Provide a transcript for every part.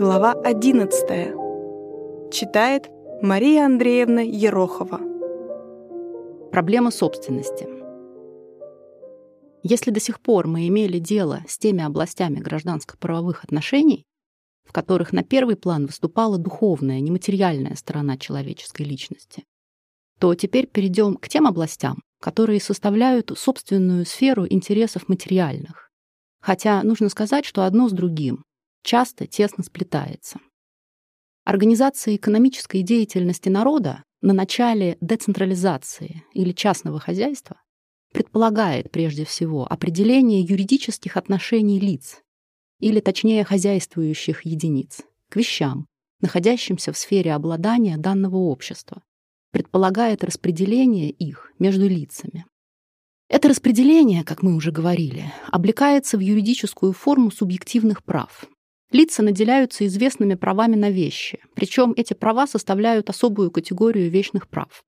Глава 11. Читает Мария Андреевна Ерохова. Проблема собственности. Если до сих пор мы имели дело с теми областями гражданско-правовых отношений, в которых на первый план выступала духовная, нематериальная сторона человеческой личности, то теперь перейдем к тем областям, которые составляют собственную сферу интересов материальных. Хотя нужно сказать, что одно с другим часто тесно сплетается. Организация экономической деятельности народа на начале децентрализации или частного хозяйства предполагает прежде всего определение юридических отношений лиц, или точнее хозяйствующих единиц, к вещам, находящимся в сфере обладания данного общества, предполагает распределение их между лицами. Это распределение, как мы уже говорили, облекается в юридическую форму субъективных прав. Лица наделяются известными правами на вещи, причем эти права составляют особую категорию вечных прав.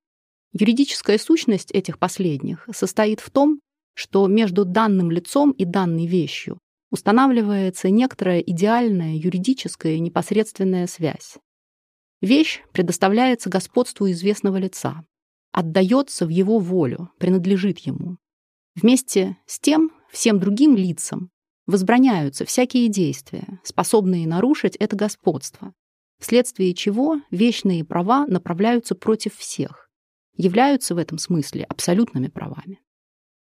Юридическая сущность этих последних состоит в том, что между данным лицом и данной вещью устанавливается некоторая идеальная юридическая непосредственная связь. Вещь предоставляется господству известного лица, отдается в его волю, принадлежит ему. Вместе с тем всем другим лицам возбраняются всякие действия, способные нарушить это господство, вследствие чего вечные права направляются против всех, являются в этом смысле абсолютными правами.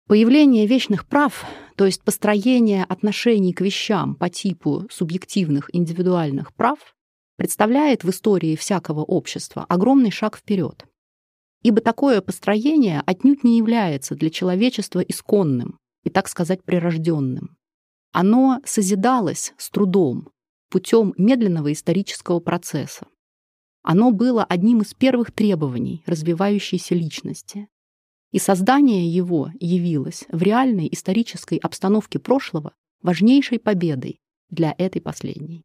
Появление вечных прав, то есть построение отношений к вещам по типу субъективных индивидуальных прав, представляет в истории всякого общества огромный шаг вперед. Ибо такое построение отнюдь не является для человечества исконным и, так сказать, прирожденным. Оно созидалось с трудом, путем медленного исторического процесса. Оно было одним из первых требований развивающейся личности. И создание его явилось в реальной исторической обстановке прошлого важнейшей победой для этой последней.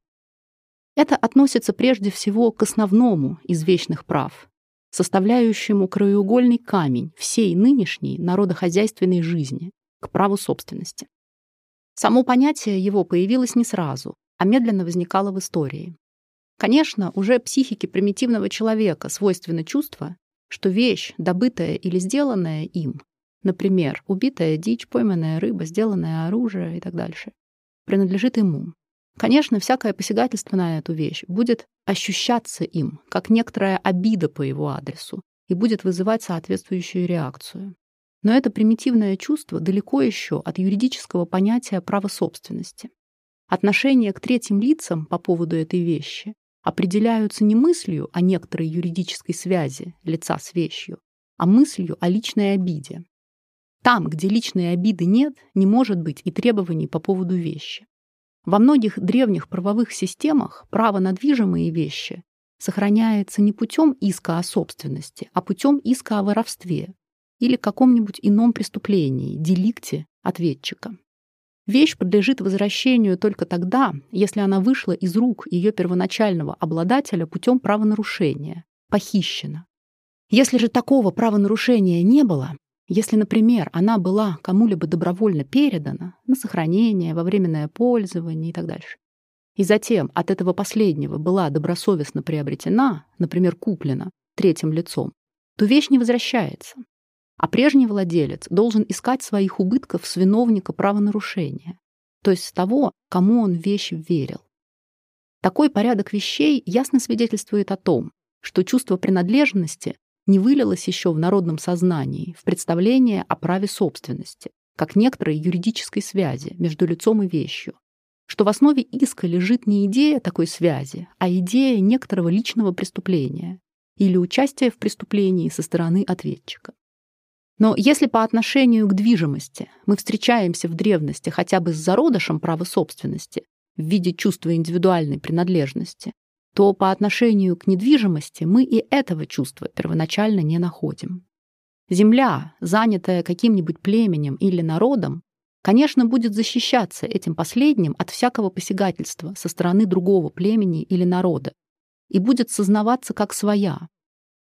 Это относится прежде всего к основному из вечных прав, составляющему краеугольный камень всей нынешней народохозяйственной жизни, к праву собственности. Само понятие его появилось не сразу, а медленно возникало в истории. Конечно, уже психике примитивного человека свойственно чувство, что вещь, добытая или сделанная им, например, убитая дичь, пойманная рыба, сделанное оружие и так дальше, принадлежит ему. Конечно, всякое посягательство на эту вещь будет ощущаться им, как некоторая обида по его адресу, и будет вызывать соответствующую реакцию. Но это примитивное чувство далеко еще от юридического понятия права собственности. Отношения к третьим лицам по поводу этой вещи определяются не мыслью о некоторой юридической связи лица с вещью, а мыслью о личной обиде. Там, где личной обиды нет, не может быть и требований по поводу вещи. Во многих древних правовых системах право на движимые вещи сохраняется не путем иска о собственности, а путем иска о воровстве или каком-нибудь ином преступлении, деликте ответчика. Вещь подлежит возвращению только тогда, если она вышла из рук ее первоначального обладателя путем правонарушения, похищена. Если же такого правонарушения не было, если, например, она была кому-либо добровольно передана на сохранение, во временное пользование и так дальше, и затем от этого последнего была добросовестно приобретена, например, куплена третьим лицом, то вещь не возвращается, а прежний владелец должен искать своих убытков с виновника правонарушения, то есть с того, кому он вещь верил. Такой порядок вещей ясно свидетельствует о том, что чувство принадлежности не вылилось еще в народном сознании в представление о праве собственности, как некоторой юридической связи между лицом и вещью, что в основе иска лежит не идея такой связи, а идея некоторого личного преступления или участия в преступлении со стороны ответчика. Но если по отношению к движимости мы встречаемся в древности хотя бы с зародышем права собственности в виде чувства индивидуальной принадлежности, то по отношению к недвижимости мы и этого чувства первоначально не находим. Земля, занятая каким-нибудь племенем или народом, конечно, будет защищаться этим последним от всякого посягательства со стороны другого племени или народа и будет сознаваться как своя.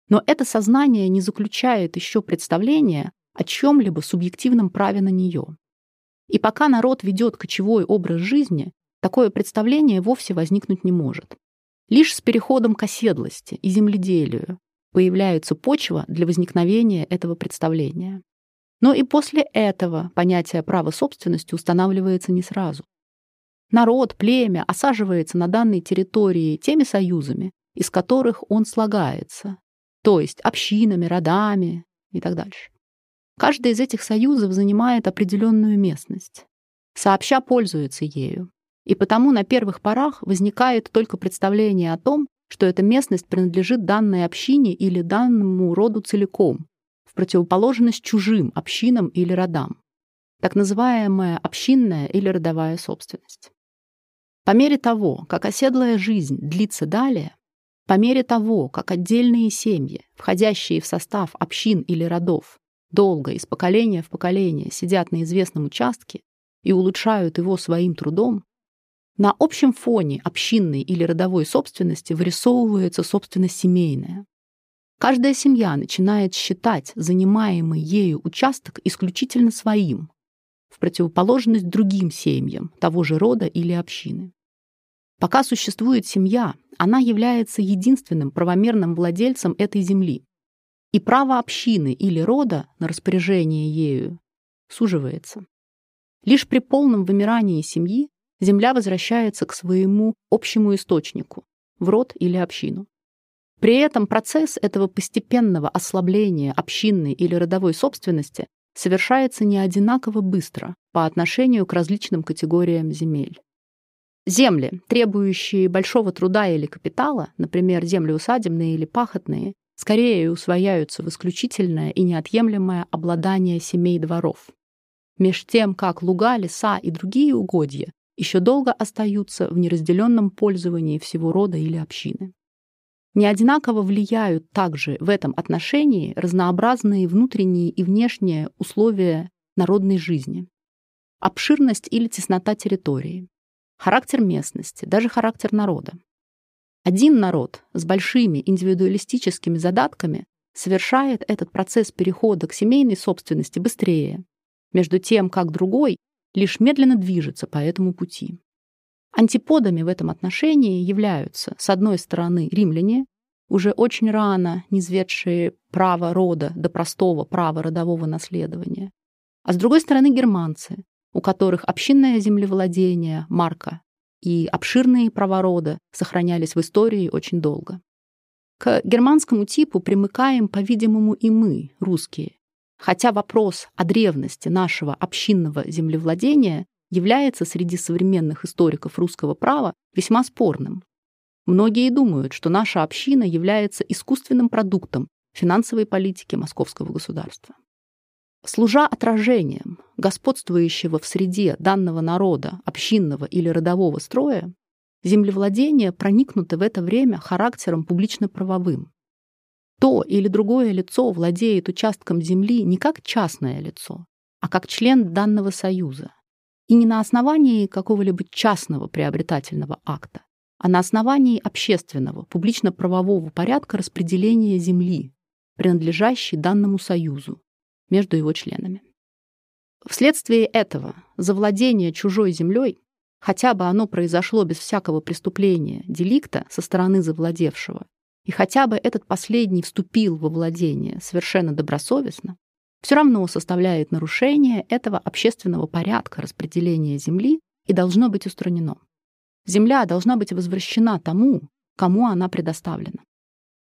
Но это сознание не заключает еще представления о чем-либо субъективном праве на нее. И пока народ ведет кочевой образ жизни, такое представление вовсе возникнуть не может. Лишь с переходом к оседлости и земледелию появляется почва для возникновения этого представления. Но и после этого понятие права собственности устанавливается не сразу. Народ, племя осаживается на данной территории теми союзами, из которых он слагается, то есть общинами, родами и так дальше. Каждый из этих союзов занимает определенную местность, сообща пользуется ею, и потому на первых порах возникает только представление о том, что эта местность принадлежит данной общине или данному роду целиком, в противоположность чужим общинам или родам, так называемая общинная или родовая собственность. По мере того, как оседлая жизнь длится далее, по мере того, как отдельные семьи, входящие в состав общин или родов, долго из поколения в поколение сидят на известном участке и улучшают его своим трудом, на общем фоне общинной или родовой собственности вырисовывается собственность семейная. Каждая семья начинает считать занимаемый ею участок исключительно своим, в противоположность другим семьям того же рода или общины. Пока существует семья, она является единственным правомерным владельцем этой земли. И право общины или рода на распоряжение ею суживается. Лишь при полном вымирании семьи земля возвращается к своему общему источнику, в род или общину. При этом процесс этого постепенного ослабления общинной или родовой собственности совершается не одинаково быстро по отношению к различным категориям земель. Земли, требующие большого труда или капитала, например, земли усадебные или пахотные, скорее усвояются в исключительное и неотъемлемое обладание семей дворов. Меж тем, как луга, леса и другие угодья еще долго остаются в неразделенном пользовании всего рода или общины. Неодинаково влияют также в этом отношении разнообразные внутренние и внешние условия народной жизни. Обширность или теснота территории, характер местности, даже характер народа. Один народ с большими индивидуалистическими задатками совершает этот процесс перехода к семейной собственности быстрее, между тем как другой лишь медленно движется по этому пути. Антиподами в этом отношении являются, с одной стороны, римляне, уже очень рано низведшие право рода до простого права родового наследования, а с другой стороны, германцы, у которых общинное землевладение, марка и обширные права рода сохранялись в истории очень долго. К германскому типу примыкаем, по-видимому, и мы, русские, Хотя вопрос о древности нашего общинного землевладения является среди современных историков русского права весьма спорным. Многие думают, что наша община является искусственным продуктом финансовой политики московского государства. Служа отражением господствующего в среде данного народа общинного или родового строя, землевладение проникнуто в это время характером публично-правовым, то или другое лицо владеет участком земли не как частное лицо, а как член данного союза. И не на основании какого-либо частного приобретательного акта, а на основании общественного, публично-правового порядка распределения земли, принадлежащей данному союзу, между его членами. Вследствие этого завладение чужой землей, хотя бы оно произошло без всякого преступления, деликта со стороны завладевшего, и хотя бы этот последний вступил во владение совершенно добросовестно, все равно составляет нарушение этого общественного порядка распределения земли и должно быть устранено. Земля должна быть возвращена тому, кому она предоставлена.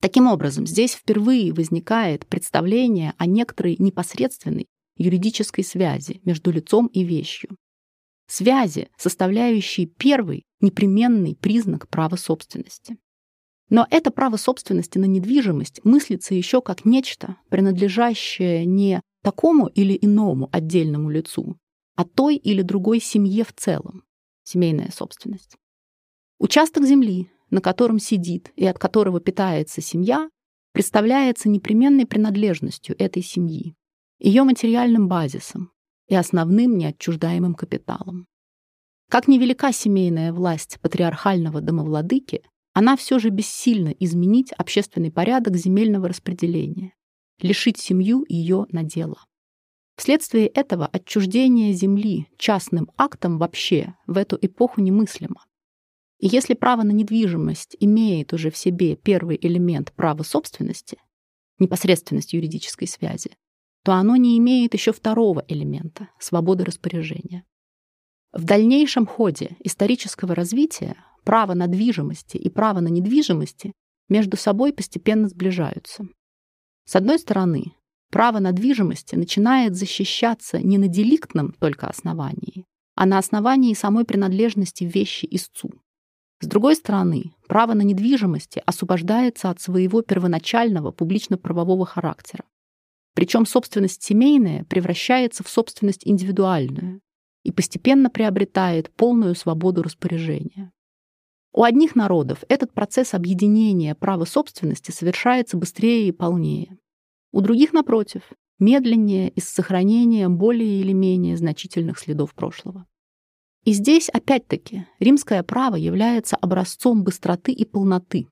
Таким образом, здесь впервые возникает представление о некоторой непосредственной юридической связи между лицом и вещью. Связи, составляющей первый непременный признак права собственности. Но это право собственности на недвижимость мыслится еще как нечто, принадлежащее не такому или иному отдельному лицу, а той или другой семье в целом, семейная собственность. Участок земли, на котором сидит и от которого питается семья, представляется непременной принадлежностью этой семьи, ее материальным базисом и основным неотчуждаемым капиталом. Как невелика семейная власть патриархального домовладыки, она все же бессильна изменить общественный порядок земельного распределения, лишить семью ее надела. Вследствие этого отчуждение земли частным актом вообще в эту эпоху немыслимо. И если право на недвижимость имеет уже в себе первый элемент права собственности, непосредственность юридической связи, то оно не имеет еще второго элемента — свободы распоряжения. В дальнейшем ходе исторического развития право на движимости и право на недвижимости между собой постепенно сближаются. С одной стороны, право на движимости начинает защищаться не на деликтном только основании, а на основании самой принадлежности вещи истцу. С другой стороны, право на недвижимости освобождается от своего первоначального публично-правового характера. Причем собственность семейная превращается в собственность индивидуальную и постепенно приобретает полную свободу распоряжения. У одних народов этот процесс объединения права собственности совершается быстрее и полнее. У других, напротив, медленнее и с сохранением более или менее значительных следов прошлого. И здесь, опять-таки, римское право является образцом быстроты и полноты.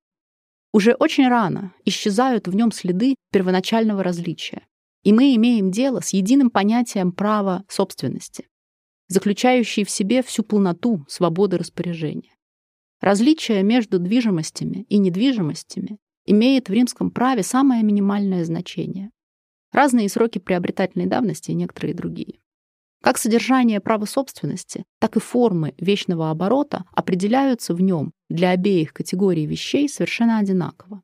Уже очень рано исчезают в нем следы первоначального различия, и мы имеем дело с единым понятием права собственности, заключающей в себе всю полноту свободы распоряжения. Различие между движимостями и недвижимостями имеет в римском праве самое минимальное значение. Разные сроки приобретательной давности и некоторые другие. Как содержание права собственности, так и формы вечного оборота определяются в нем для обеих категорий вещей совершенно одинаково.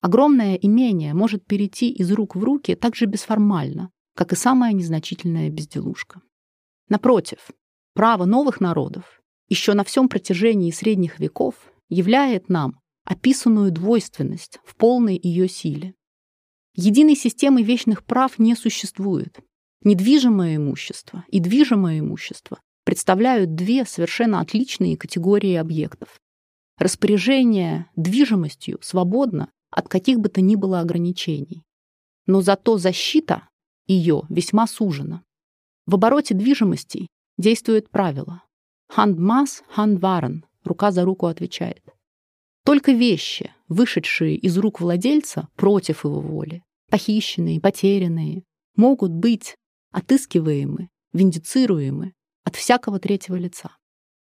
Огромное имение может перейти из рук в руки так же бесформально, как и самая незначительная безделушка. Напротив, право новых народов еще на всем протяжении средних веков являет нам описанную двойственность в полной ее силе. Единой системы вечных прав не существует, Недвижимое имущество и движимое имущество представляют две совершенно отличные категории объектов. Распоряжение движимостью свободно от каких бы то ни было ограничений. Но зато защита ее весьма сужена. В обороте движимостей действует правило «Хандмас, хандварен» — рука за руку отвечает. Только вещи, вышедшие из рук владельца против его воли, похищенные, потерянные, могут быть отыскиваемы, виндицируемы от всякого третьего лица.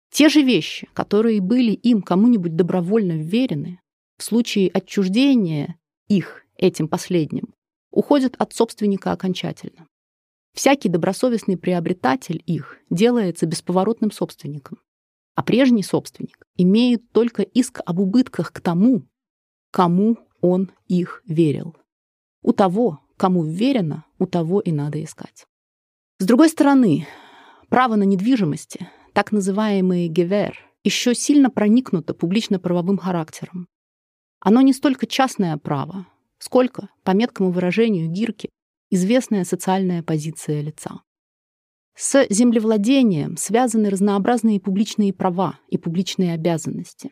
Те же вещи, которые были им кому-нибудь добровольно вверены, в случае отчуждения их этим последним, уходят от собственника окончательно. Всякий добросовестный приобретатель их делается бесповоротным собственником, а прежний собственник имеет только иск об убытках к тому, кому он их верил. У того, Кому верено, у того и надо искать. С другой стороны, право на недвижимости, так называемый гевер, еще сильно проникнуто публично-правовым характером. Оно не столько частное право, сколько, по меткому выражению Гирки, известная социальная позиция лица. С землевладением связаны разнообразные публичные права и публичные обязанности.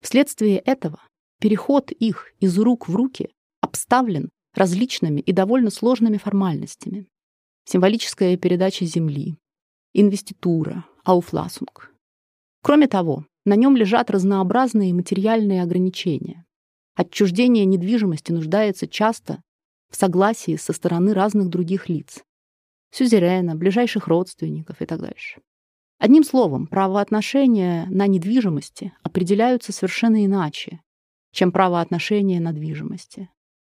Вследствие этого переход их из рук в руки обставлен различными и довольно сложными формальностями. Символическая передача земли, инвеститура, ауфласунг. Кроме того, на нем лежат разнообразные материальные ограничения. Отчуждение недвижимости нуждается часто в согласии со стороны разных других лиц. Сюзерена, ближайших родственников и так дальше. Одним словом, правоотношения на недвижимости определяются совершенно иначе, чем правоотношения на движимости.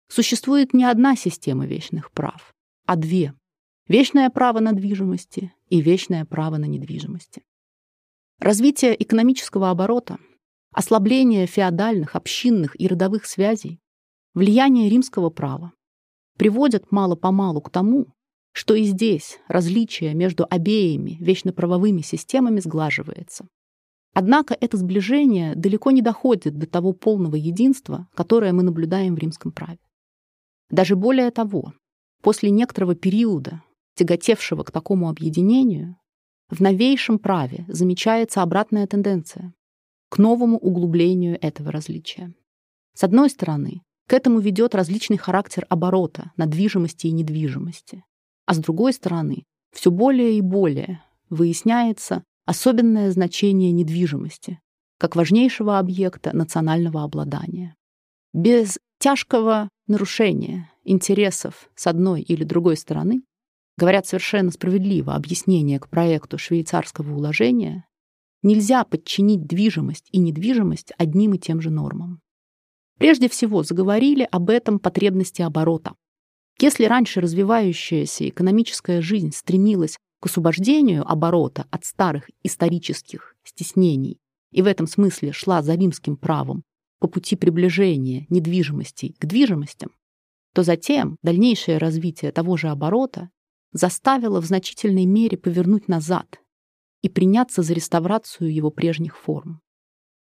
Существует не одна система вечных прав, а две. Вечное право на движимости и вечное право на недвижимости. Развитие экономического оборота, ослабление феодальных, общинных и родовых связей, влияние римского права приводят мало-помалу к тому, что и здесь различие между обеими вечноправовыми системами сглаживается. Однако это сближение далеко не доходит до того полного единства, которое мы наблюдаем в римском праве. Даже более того, после некоторого периода, тяготевшего к такому объединению, в новейшем праве замечается обратная тенденция к новому углублению этого различия. С одной стороны, к этому ведет различный характер оборота на движимости и недвижимости, а с другой стороны, все более и более выясняется особенное значение недвижимости как важнейшего объекта национального обладания. Без тяжкого нарушения интересов с одной или другой стороны, говорят совершенно справедливо объяснение к проекту швейцарского уложения, Нельзя подчинить движимость и недвижимость одним и тем же нормам. Прежде всего заговорили об этом потребности оборота. Если раньше развивающаяся экономическая жизнь стремилась к освобождению оборота от старых исторических стеснений и в этом смысле шла за римским правом по пути приближения недвижимости к движимостям, то затем дальнейшее развитие того же оборота заставило в значительной мере повернуть назад и приняться за реставрацию его прежних форм.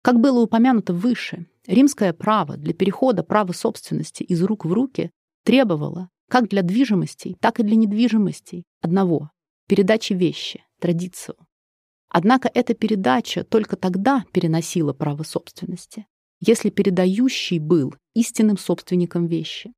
Как было упомянуто выше, римское право для перехода права собственности из рук в руки требовало как для движимостей, так и для недвижимостей одного — передачи вещи, традицию. Однако эта передача только тогда переносила право собственности, если передающий был истинным собственником вещи.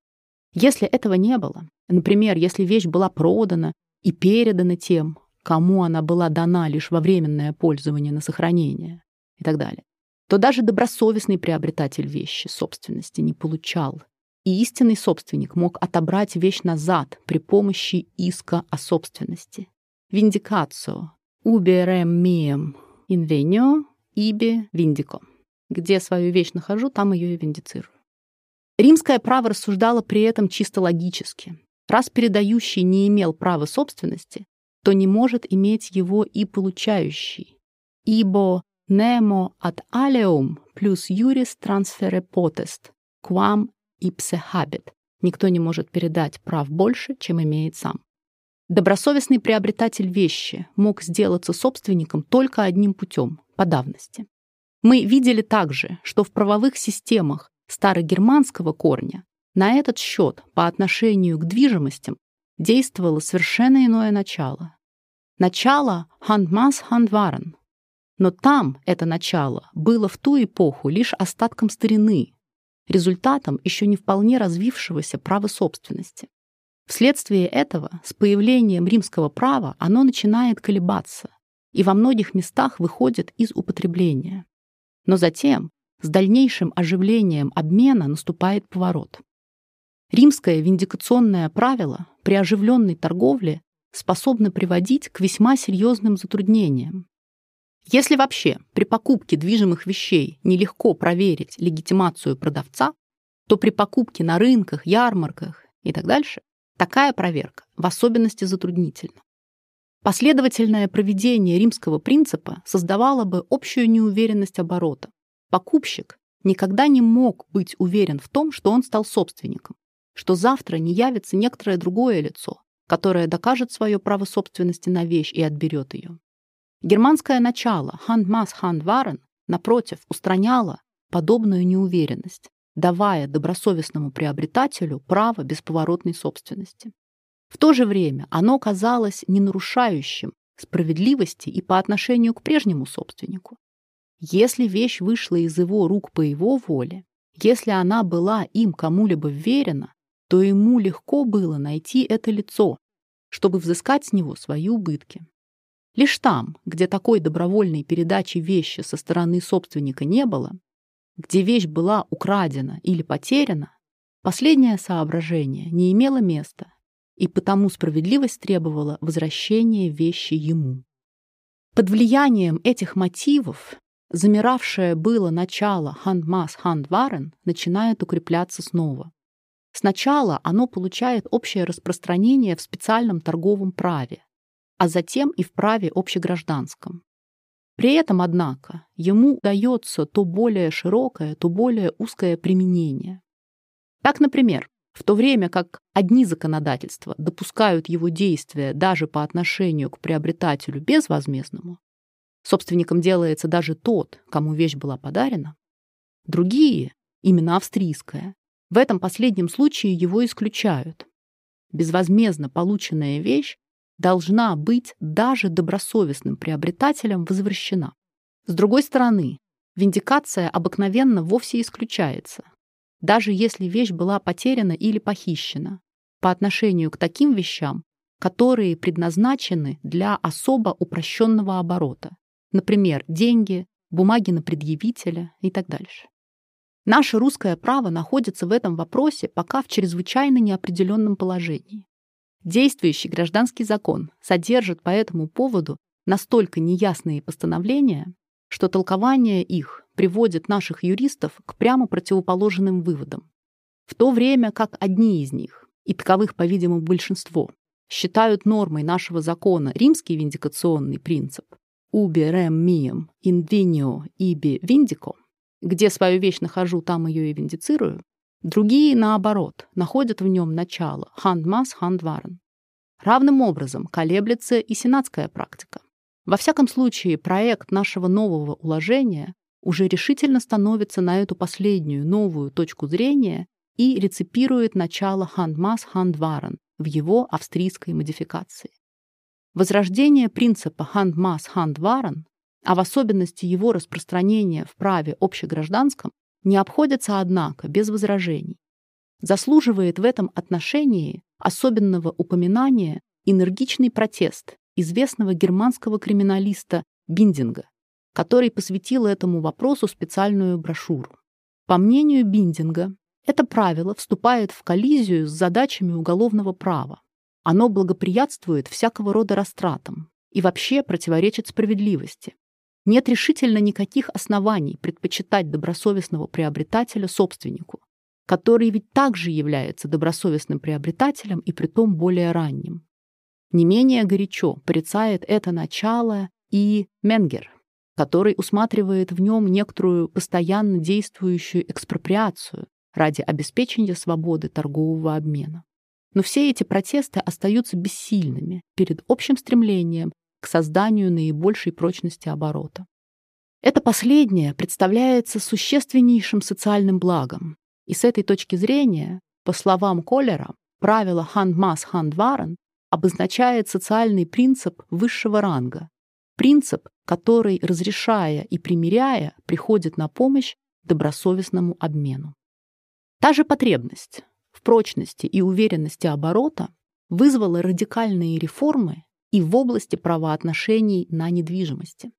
Если этого не было, например, если вещь была продана и передана тем, кому она была дана лишь во временное пользование на сохранение и так далее, то даже добросовестный приобретатель вещи собственности не получал. И истинный собственник мог отобрать вещь назад при помощи иска о собственности. Виндикацио. Уберем мием инвенio иби виндико. Где свою вещь нахожу, там ее и виндицирую. Римское право рассуждало при этом чисто логически. Раз передающий не имел права собственности, то не может иметь его и получающий. Ибо nemo ad alium плюс juris transfere potest, quam ipse habet. Никто не может передать прав больше, чем имеет сам. Добросовестный приобретатель вещи мог сделаться собственником только одним путем – по давности. Мы видели также, что в правовых системах старогерманского корня на этот счет по отношению к движимостям действовало совершенно иное начало. Начало «Хандмас Хандварен». Но там это начало было в ту эпоху лишь остатком старины, результатом еще не вполне развившегося права собственности. Вследствие этого, с появлением римского права оно начинает колебаться и во многих местах выходит из употребления. Но затем, с дальнейшим оживлением обмена, наступает поворот. Римское виндикационное правило при оживленной торговле способно приводить к весьма серьезным затруднениям. Если вообще при покупке движимых вещей нелегко проверить легитимацию продавца, то при покупке на рынках, ярмарках и так дальше такая проверка в особенности затруднительна. Последовательное проведение римского принципа создавало бы общую неуверенность оборота. Покупщик никогда не мог быть уверен в том, что он стал собственником, что завтра не явится некоторое другое лицо, которое докажет свое право собственности на вещь и отберет ее. Германское начало «Handmas Handwaren» напротив устраняло подобную неуверенность, давая добросовестному приобретателю право бесповоротной собственности. В то же время оно казалось не нарушающим справедливости и по отношению к прежнему собственнику. Если вещь вышла из его рук по его воле, если она была им кому-либо вверена, то ему легко было найти это лицо, чтобы взыскать с него свои убытки. Лишь там, где такой добровольной передачи вещи со стороны собственника не было, где вещь была украдена или потеряна, последнее соображение не имело места, и потому справедливость требовала возвращения вещи ему. Под влиянием этих мотивов замиравшее было начало Хандмас-Хандварен начинает укрепляться снова. Сначала оно получает общее распространение в специальном торговом праве, а затем и в праве общегражданском. При этом, однако, ему дается то более широкое, то более узкое применение. Так, например, в то время как одни законодательства допускают его действия даже по отношению к приобретателю безвозмездному, собственником делается даже тот, кому вещь была подарена, другие, именно австрийская, в этом последнем случае его исключают. Безвозмездно полученная вещь должна быть даже добросовестным приобретателем возвращена. С другой стороны, виндикация обыкновенно вовсе исключается, даже если вещь была потеряна или похищена, по отношению к таким вещам, которые предназначены для особо упрощенного оборота, например, деньги, бумаги на предъявителя и так дальше. Наше русское право находится в этом вопросе пока в чрезвычайно неопределенном положении. Действующий гражданский закон содержит по этому поводу настолько неясные постановления, что толкование их приводит наших юристов к прямо противоположным выводам. В то время как одни из них, и таковых, по-видимому, большинство, считают нормой нашего закона римский виндикационный принцип «ubi rem mium invinio ibi vindico», где свою вещь нахожу, там ее и виндицирую, другие, наоборот, находят в нем начало «handmas handvaren». Равным образом колеблется и сенатская практика. Во всяком случае, проект нашего нового уложения уже решительно становится на эту последнюю новую точку зрения и реципирует начало «handmas handvaren», в его австрийской модификации. Возрождение принципа «Хандмас-Хандварен», а в особенности его распространение в праве общегражданском, не обходится, однако, без возражений. Заслуживает в этом отношении особенного упоминания энергичный протест известного германского криминалиста Биндинга, который посвятил этому вопросу специальную брошюру. По мнению Биндинга, это правило вступает в коллизию с задачами уголовного права. Оно благоприятствует всякого рода растратам и вообще противоречит справедливости. Нет решительно никаких оснований предпочитать добросовестного приобретателя собственнику, который ведь также является добросовестным приобретателем и притом более ранним. Не менее горячо порицает это начало и Менгер, который усматривает в нем некоторую постоянно действующую экспроприацию, ради обеспечения свободы торгового обмена. Но все эти протесты остаются бессильными перед общим стремлением к созданию наибольшей прочности оборота. Это последнее представляется существеннейшим социальным благом, и с этой точки зрения, по словам Коллера, правило «хандмас-хандварен» обозначает социальный принцип высшего ранга, принцип, который, разрешая и примиряя, приходит на помощь добросовестному обмену. Та же потребность в прочности и уверенности оборота вызвала радикальные реформы и в области правоотношений на недвижимости.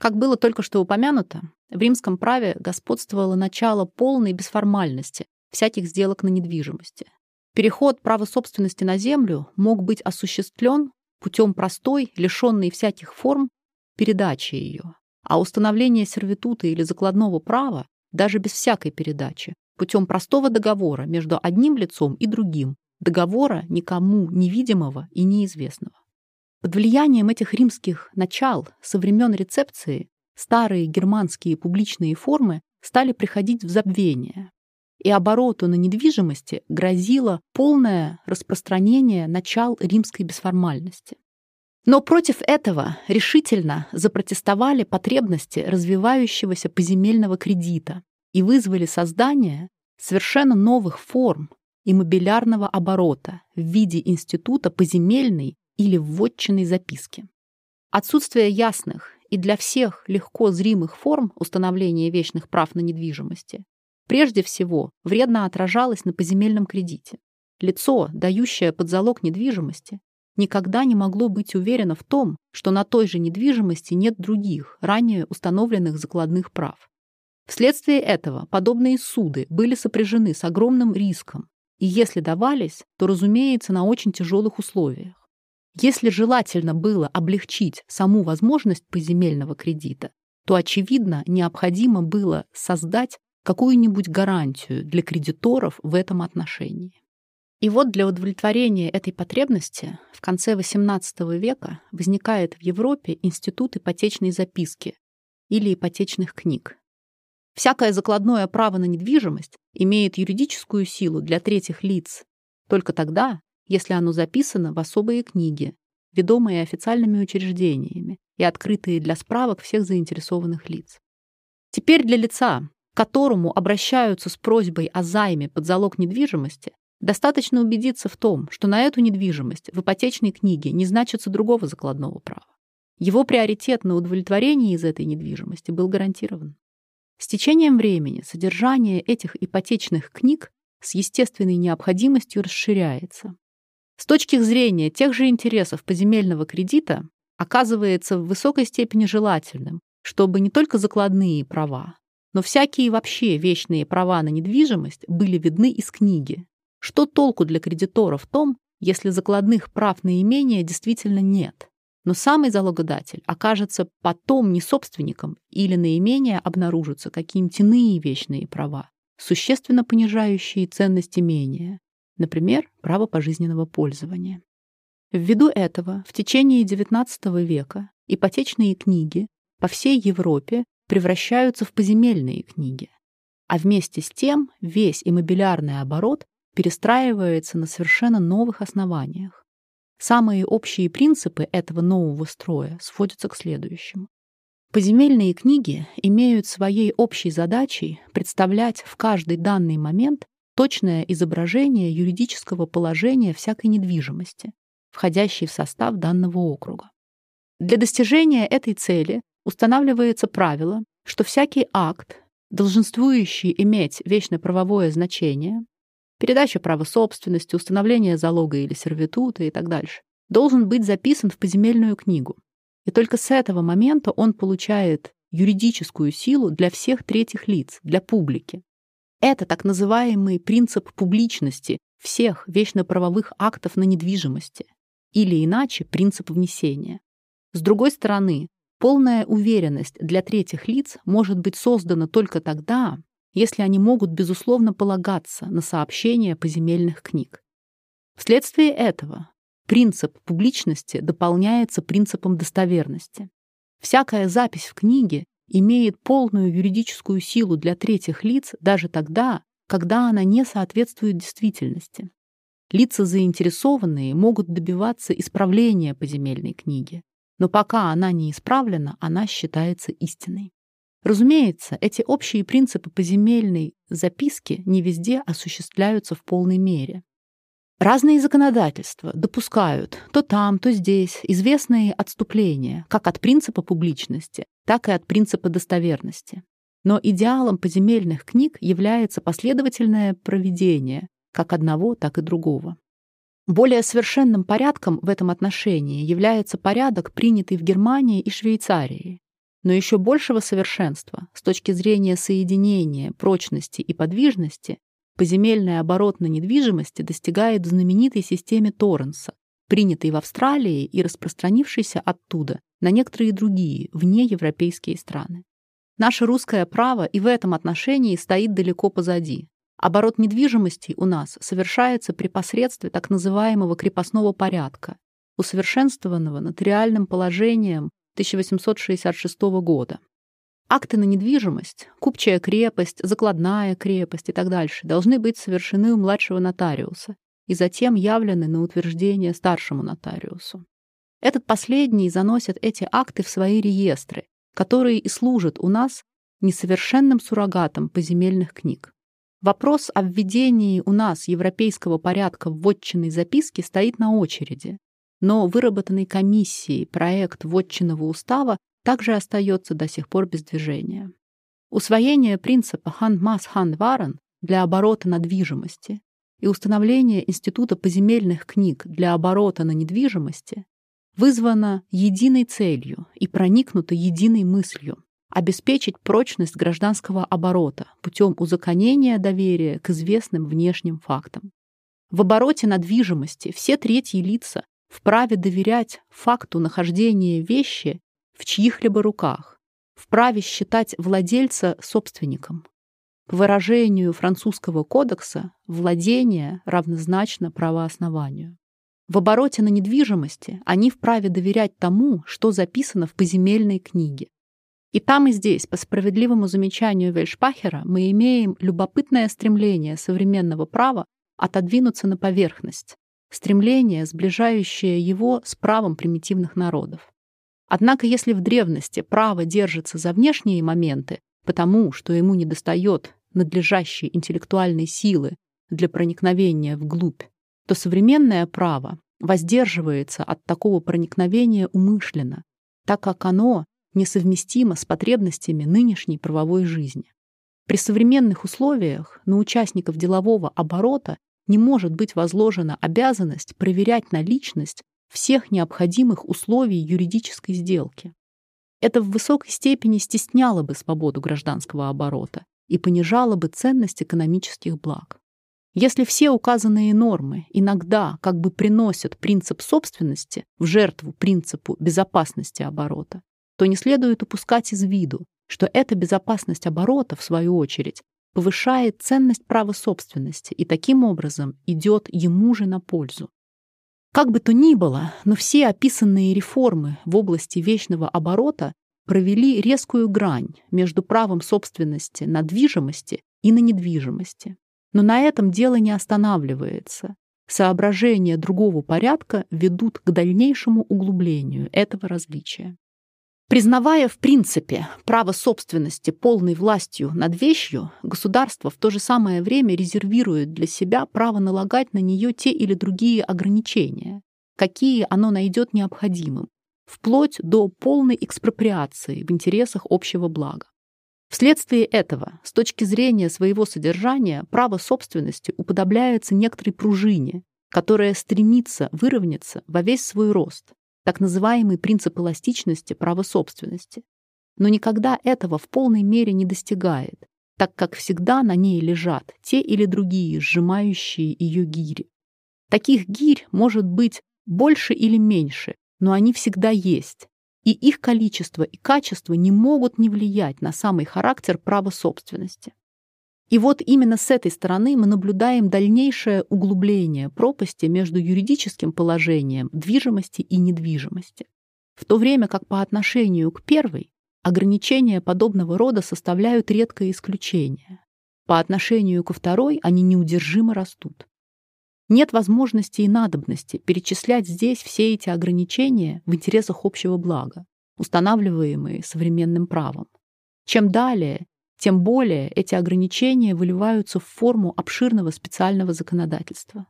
Как было только что упомянуто, в римском праве господствовало начало полной бесформальности всяких сделок на недвижимости. Переход права собственности на землю мог быть осуществлен путем простой, лишенной всяких форм, передачи ее, а установление сервитута или закладного права даже без всякой передачи путем простого договора между одним лицом и другим, договора никому невидимого и неизвестного. Под влиянием этих римских начал со времен рецепции старые германские публичные формы стали приходить в забвение, и обороту на недвижимости грозило полное распространение начал римской бесформальности. Но против этого решительно запротестовали потребности развивающегося поземельного кредита, и вызвали создание совершенно новых форм иммобилярного оборота в виде института поземельной или вводчиной записки. Отсутствие ясных и для всех легко зримых форм установления вечных прав на недвижимости прежде всего вредно отражалось на поземельном кредите. Лицо, дающее под залог недвижимости, никогда не могло быть уверено в том, что на той же недвижимости нет других, ранее установленных закладных прав. Вследствие этого подобные суды были сопряжены с огромным риском, и если давались, то, разумеется, на очень тяжелых условиях. Если желательно было облегчить саму возможность поземельного кредита, то, очевидно, необходимо было создать какую-нибудь гарантию для кредиторов в этом отношении. И вот для удовлетворения этой потребности в конце XVIII века возникает в Европе институт ипотечной записки или ипотечных книг. Всякое закладное право на недвижимость имеет юридическую силу для третьих лиц только тогда, если оно записано в особые книги, ведомые официальными учреждениями и открытые для справок всех заинтересованных лиц. Теперь для лица, которому обращаются с просьбой о займе под залог недвижимости, достаточно убедиться в том, что на эту недвижимость в ипотечной книге не значится другого закладного права. Его приоритет на удовлетворение из этой недвижимости был гарантирован. С течением времени содержание этих ипотечных книг с естественной необходимостью расширяется. С точки зрения тех же интересов поземельного кредита оказывается в высокой степени желательным, чтобы не только закладные права, но всякие вообще вечные права на недвижимость были видны из книги. Что толку для кредитора в том, если закладных прав на имение действительно нет? но самый залогодатель окажется потом не собственником или наименее обнаружатся какие-нибудь иные вечные права, существенно понижающие ценность имения, например, право пожизненного пользования. Ввиду этого в течение XIX века ипотечные книги по всей Европе превращаются в поземельные книги, а вместе с тем весь иммобилярный оборот перестраивается на совершенно новых основаниях. Самые общие принципы этого нового строя сводятся к следующему. Поземельные книги имеют своей общей задачей представлять в каждый данный момент точное изображение юридического положения всякой недвижимости, входящей в состав данного округа. Для достижения этой цели устанавливается правило, что всякий акт, долженствующий иметь вечно-правовое значение, передача права собственности, установление залога или сервитута и так дальше, должен быть записан в поземельную книгу. И только с этого момента он получает юридическую силу для всех третьих лиц, для публики. Это так называемый принцип публичности всех вечно-правовых актов на недвижимости, или иначе принцип внесения. С другой стороны, полная уверенность для третьих лиц может быть создана только тогда, если они могут безусловно полагаться на сообщения поземельных книг. Вследствие этого принцип публичности дополняется принципом достоверности. Всякая запись в книге имеет полную юридическую силу для третьих лиц даже тогда, когда она не соответствует действительности. Лица заинтересованные могут добиваться исправления поземельной книги, но пока она не исправлена, она считается истиной. Разумеется, эти общие принципы поземельной записки не везде осуществляются в полной мере. Разные законодательства допускают то там, то здесь известные отступления как от принципа публичности, так и от принципа достоверности. Но идеалом поземельных книг является последовательное проведение как одного, так и другого. Более совершенным порядком в этом отношении является порядок, принятый в Германии и Швейцарии. Но еще большего совершенства с точки зрения соединения, прочности и подвижности поземельный оборот на недвижимости достигает в знаменитой системе Торренса, принятой в Австралии и распространившейся оттуда на некоторые другие, внеевропейские страны. Наше русское право и в этом отношении стоит далеко позади. Оборот недвижимости у нас совершается при посредстве так называемого крепостного порядка, усовершенствованного нотариальным положением 1866 года. Акты на недвижимость, купчая крепость, закладная крепость и так дальше должны быть совершены у младшего нотариуса и затем явлены на утверждение старшему нотариусу. Этот последний заносит эти акты в свои реестры, которые и служат у нас несовершенным суррогатом поземельных книг. Вопрос о введении у нас европейского порядка в вотчинной записке стоит на очереди, но выработанный комиссией проект вотчинного устава также остается до сих пор без движения. Усвоение принципа «хан-мас-хан-варен» для оборота на недвижимости и установление Института поземельных книг для оборота на недвижимости вызвано единой целью и проникнуто единой мыслью обеспечить прочность гражданского оборота путем узаконения доверия к известным внешним фактам. В обороте недвижимости все третьи лица вправе доверять факту нахождения вещи в чьих-либо руках, вправе считать владельца собственником. По выражению французского кодекса, владение равнозначно правооснованию. В обороте на недвижимости они вправе доверять тому, что записано в поземельной книге. И там, и здесь, по справедливому замечанию Вельшпахера, мы имеем любопытное стремление современного права отодвинуться на поверхность, стремление, сближающее его с правом примитивных народов. Однако если в древности право держится за внешние моменты, потому что ему недостает надлежащей интеллектуальной силы для проникновения вглубь, то современное право воздерживается от такого проникновения умышленно, так как оно несовместимо с потребностями нынешней правовой жизни. При современных условиях на участников делового оборота не может быть возложена обязанность проверять наличность всех необходимых условий юридической сделки. Это в высокой степени стесняло бы свободу гражданского оборота и понижало бы ценность экономических благ. Если все указанные нормы иногда как бы приносят принцип собственности в жертву принципу безопасности оборота, то не следует упускать из виду, что эта безопасность оборота, в свою очередь, повышает ценность права собственности и таким образом идет ему же на пользу. Как бы то ни было, но все описанные реформы в области вечного оборота провели резкую грань между правом собственности на движимости и на недвижимости. Но на этом дело не останавливается. Соображения другого порядка ведут к дальнейшему углублению этого различия. Признавая в принципе право собственности полной властью над вещью, государство в то же самое время резервирует для себя право налагать на нее те или другие ограничения, какие оно найдет необходимым, вплоть до полной экспроприации в интересах общего блага. Вследствие этого, с точки зрения своего содержания, право собственности уподобляется некоторой пружине, которая стремится выровняться во весь свой рост, так называемый принцип эластичности права собственности. Но никогда этого в полной мере не достигает, так как всегда на ней лежат те или другие сжимающие ее гири. Таких гирь может быть больше или меньше, но они всегда есть, и их количество и качество не могут не влиять на самый характер права собственности. И вот именно с этой стороны мы наблюдаем дальнейшее углубление пропасти между юридическим положением движимости и недвижимости. В то время как по отношению к первой ограничения подобного рода составляют редкое исключение. По отношению ко второй они неудержимо растут. Нет возможности и надобности перечислять здесь все эти ограничения в интересах общего блага, устанавливаемые современным правом. Чем далее, тем более эти ограничения выливаются в форму обширного специального законодательства.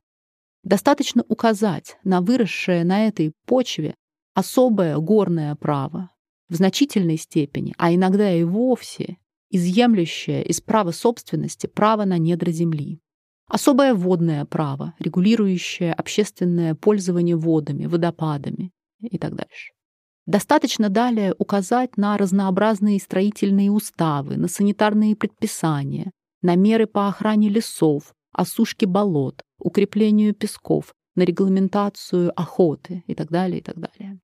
Достаточно указать на выросшее на этой почве особое горное право, в значительной степени, а иногда и вовсе, изъемлющее из права собственности право на недра земли. Особое водное право, регулирующее общественное пользование водами, водопадами и так дальше. Достаточно далее указать на разнообразные строительные уставы, на санитарные предписания, на меры по охране лесов, осушке болот, укреплению песков, на регламентацию охоты и так далее, и так далее.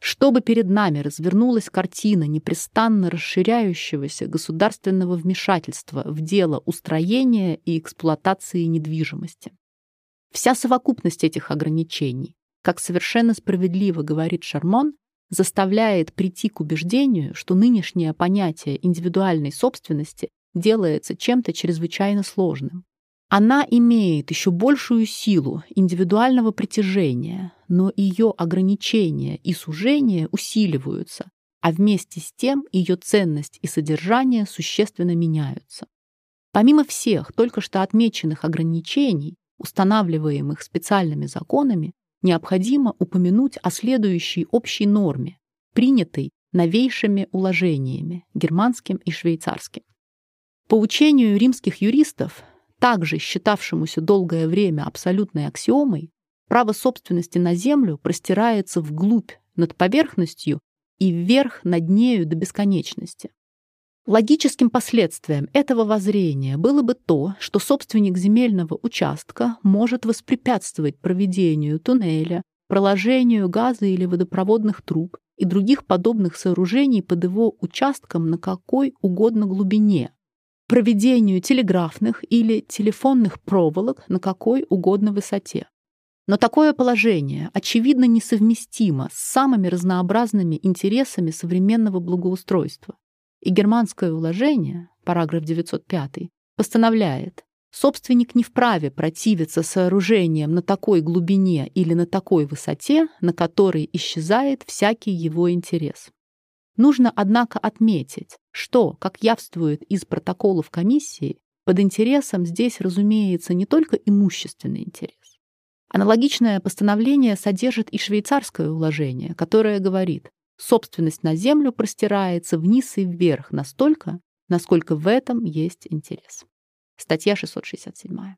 Чтобы перед нами развернулась картина непрестанно расширяющегося государственного вмешательства в дело устроения и эксплуатации недвижимости. Вся совокупность этих ограничений, как совершенно справедливо говорит Шармон, заставляет прийти к убеждению, что нынешнее понятие индивидуальной собственности делается чем-то чрезвычайно сложным. Она имеет еще большую силу индивидуального притяжения, но ее ограничения и сужения усиливаются, а вместе с тем ее ценность и содержание существенно меняются. Помимо всех только что отмеченных ограничений, устанавливаемых специальными законами, необходимо упомянуть о следующей общей норме, принятой новейшими уложениями, германским и швейцарским. По учению римских юристов, также считавшемуся долгое время абсолютной аксиомой, право собственности на землю простирается вглубь над поверхностью и вверх над нею до бесконечности. Логическим последствием этого воззрения было бы то, что собственник земельного участка может воспрепятствовать проведению туннеля, проложению газа или водопроводных труб и других подобных сооружений под его участком на какой угодно глубине, проведению телеграфных или телефонных проволок на какой угодно высоте. Но такое положение очевидно несовместимо с самыми разнообразными интересами современного благоустройства и германское уложение, параграф 905, постановляет, собственник не вправе противиться сооружениям на такой глубине или на такой высоте, на которой исчезает всякий его интерес. Нужно, однако, отметить, что, как явствует из протоколов комиссии, под интересом здесь, разумеется, не только имущественный интерес. Аналогичное постановление содержит и швейцарское уложение, которое говорит, собственность на землю простирается вниз и вверх настолько, насколько в этом есть интерес. Статья 667.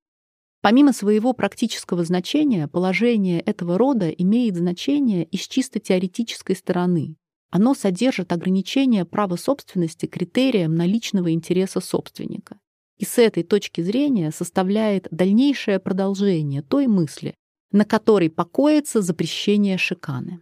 Помимо своего практического значения, положение этого рода имеет значение и с чисто теоретической стороны. Оно содержит ограничение права собственности критерием наличного интереса собственника. и с этой точки зрения составляет дальнейшее продолжение той мысли, на которой покоится запрещение шиканы.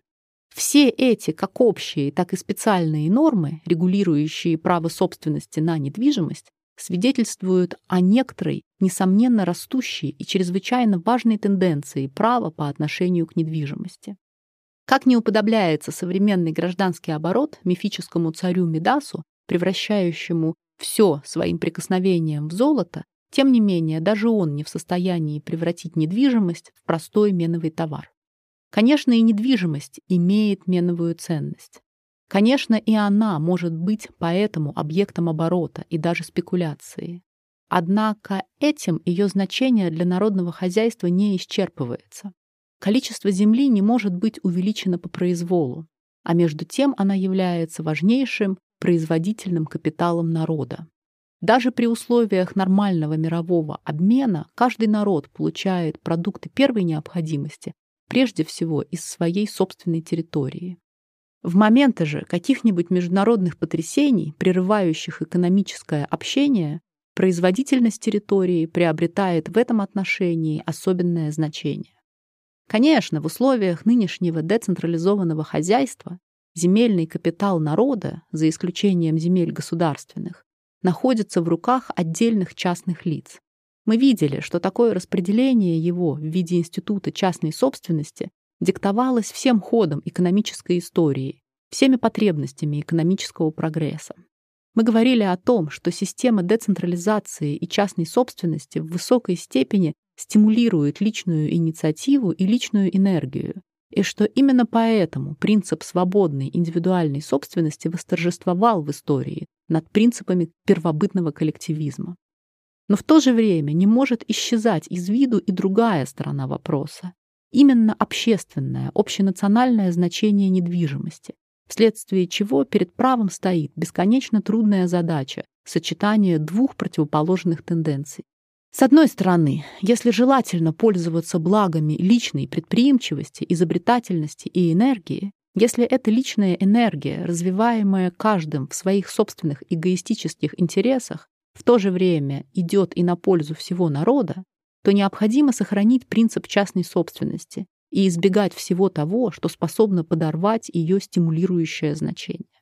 Все эти, как общие, так и специальные нормы, регулирующие право собственности на недвижимость, свидетельствуют о некоторой, несомненно растущей и чрезвычайно важной тенденции права по отношению к недвижимости. Как не уподобляется современный гражданский оборот мифическому царю Медасу, превращающему все своим прикосновением в золото, тем не менее даже он не в состоянии превратить недвижимость в простой меновый товар. Конечно, и недвижимость имеет меновую ценность. Конечно, и она может быть поэтому объектом оборота и даже спекуляции. Однако этим ее значение для народного хозяйства не исчерпывается. Количество земли не может быть увеличено по произволу, а между тем она является важнейшим производительным капиталом народа. Даже при условиях нормального мирового обмена каждый народ получает продукты первой необходимости прежде всего из своей собственной территории. В моменты же каких-нибудь международных потрясений, прерывающих экономическое общение, производительность территории приобретает в этом отношении особенное значение. Конечно, в условиях нынешнего децентрализованного хозяйства земельный капитал народа, за исключением земель государственных, находится в руках отдельных частных лиц. Мы видели, что такое распределение его в виде института частной собственности диктовалось всем ходом экономической истории, всеми потребностями экономического прогресса. Мы говорили о том, что система децентрализации и частной собственности в высокой степени стимулирует личную инициативу и личную энергию, и что именно поэтому принцип свободной индивидуальной собственности восторжествовал в истории над принципами первобытного коллективизма. Но в то же время не может исчезать из виду и другая сторона вопроса. Именно общественное, общенациональное значение недвижимости, вследствие чего перед правом стоит бесконечно трудная задача сочетания двух противоположных тенденций. С одной стороны, если желательно пользоваться благами личной предприимчивости, изобретательности и энергии, если эта личная энергия, развиваемая каждым в своих собственных эгоистических интересах, в то же время идет и на пользу всего народа, то необходимо сохранить принцип частной собственности и избегать всего того, что способно подорвать ее стимулирующее значение.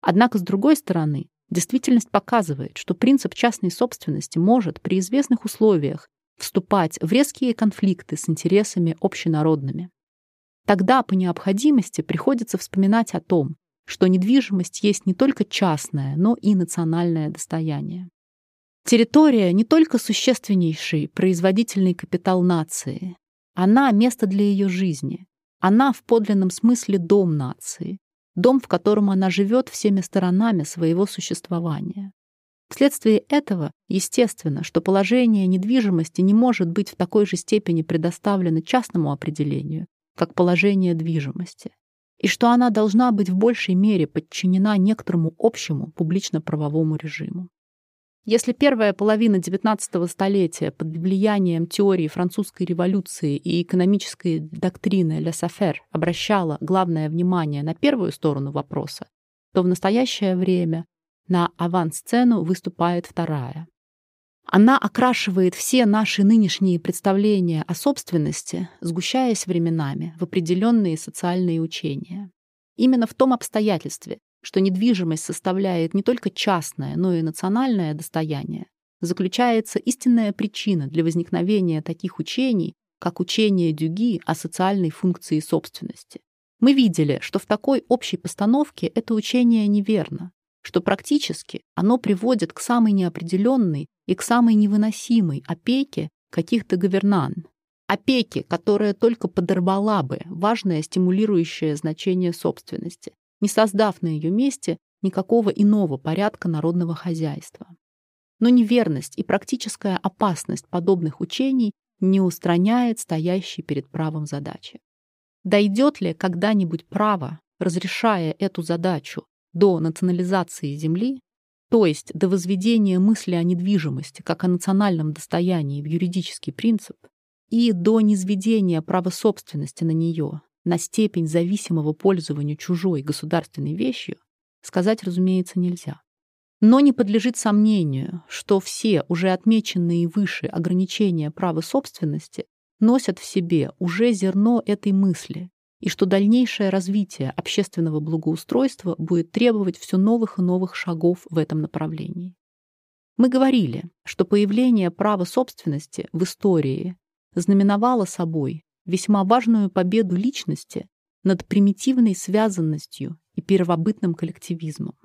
Однако, с другой стороны, действительность показывает, что принцип частной собственности может при известных условиях вступать в резкие конфликты с интересами общенародными. Тогда по необходимости приходится вспоминать о том, что недвижимость есть не только частное, но и национальное достояние. Территория не только существеннейший производительный капитал нации. Она — место для ее жизни. Она в подлинном смысле дом нации. Дом, в котором она живет всеми сторонами своего существования. Вследствие этого, естественно, что положение недвижимости не может быть в такой же степени предоставлено частному определению, как положение движимости, и что она должна быть в большей мере подчинена некоторому общему публично-правовому режиму. Если первая половина XIX столетия под влиянием теории французской революции и экономической доктрины Сафер обращала главное внимание на первую сторону вопроса, то в настоящее время на авансцену выступает вторая. Она окрашивает все наши нынешние представления о собственности, сгущаясь временами в определенные социальные учения. Именно в том обстоятельстве, что недвижимость составляет не только частное, но и национальное достояние, заключается истинная причина для возникновения таких учений, как учение Дюги о социальной функции собственности. Мы видели, что в такой общей постановке это учение неверно, что практически оно приводит к самой неопределенной и к самой невыносимой опеке каких-то говернан, опеке, которая только подорвала бы важное стимулирующее значение собственности, не создав на ее месте никакого иного порядка народного хозяйства. Но неверность и практическая опасность подобных учений не устраняет стоящей перед правом задачи. Дойдет ли когда-нибудь право, разрешая эту задачу, до национализации земли, то есть до возведения мысли о недвижимости как о национальном достоянии в юридический принцип, и до низведения права собственности на нее на степень зависимого пользования чужой государственной вещью сказать, разумеется, нельзя. Но не подлежит сомнению, что все уже отмеченные выше ограничения права собственности носят в себе уже зерно этой мысли, и что дальнейшее развитие общественного благоустройства будет требовать все новых и новых шагов в этом направлении. Мы говорили, что появление права собственности в истории знаменовало собой весьма важную победу личности над примитивной связанностью и первобытным коллективизмом.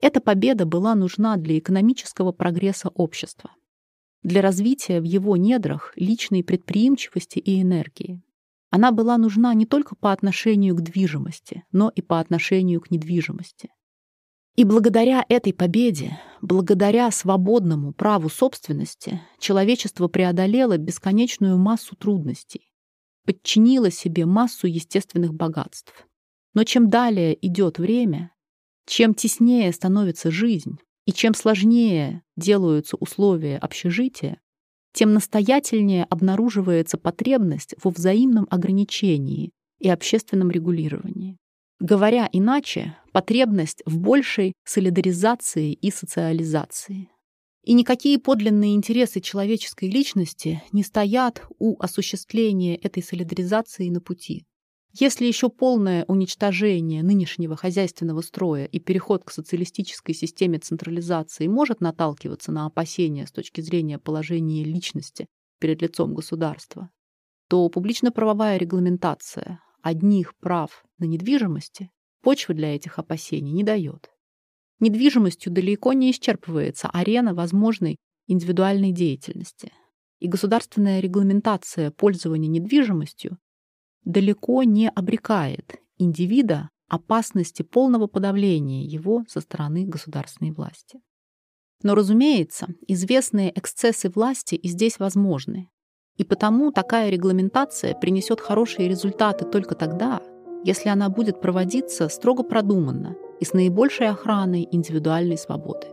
Эта победа была нужна для экономического прогресса общества, для развития в его недрах личной предприимчивости и энергии. Она была нужна не только по отношению к движимости, но и по отношению к недвижимости. И благодаря этой победе, благодаря свободному праву собственности, человечество преодолело бесконечную массу трудностей, подчинило себе массу естественных богатств. Но чем далее идет время, чем теснее становится жизнь и чем сложнее делаются условия общежития, тем настоятельнее обнаруживается потребность во взаимном ограничении и общественном регулировании. Говоря иначе, потребность в большей солидаризации и социализации. И никакие подлинные интересы человеческой личности не стоят у осуществления этой солидаризации на пути. Если еще полное уничтожение нынешнего хозяйственного строя и переход к социалистической системе централизации может наталкиваться на опасения с точки зрения положения личности перед лицом государства, то публично-правовая регламентация одних прав на недвижимости почвы для этих опасений не дает. Недвижимостью далеко не исчерпывается арена возможной индивидуальной деятельности. И государственная регламентация пользования недвижимостью далеко не обрекает индивида опасности полного подавления его со стороны государственной власти. Но, разумеется, известные эксцессы власти и здесь возможны. И потому такая регламентация принесет хорошие результаты только тогда, если она будет проводиться строго продуманно и с наибольшей охраной индивидуальной свободы.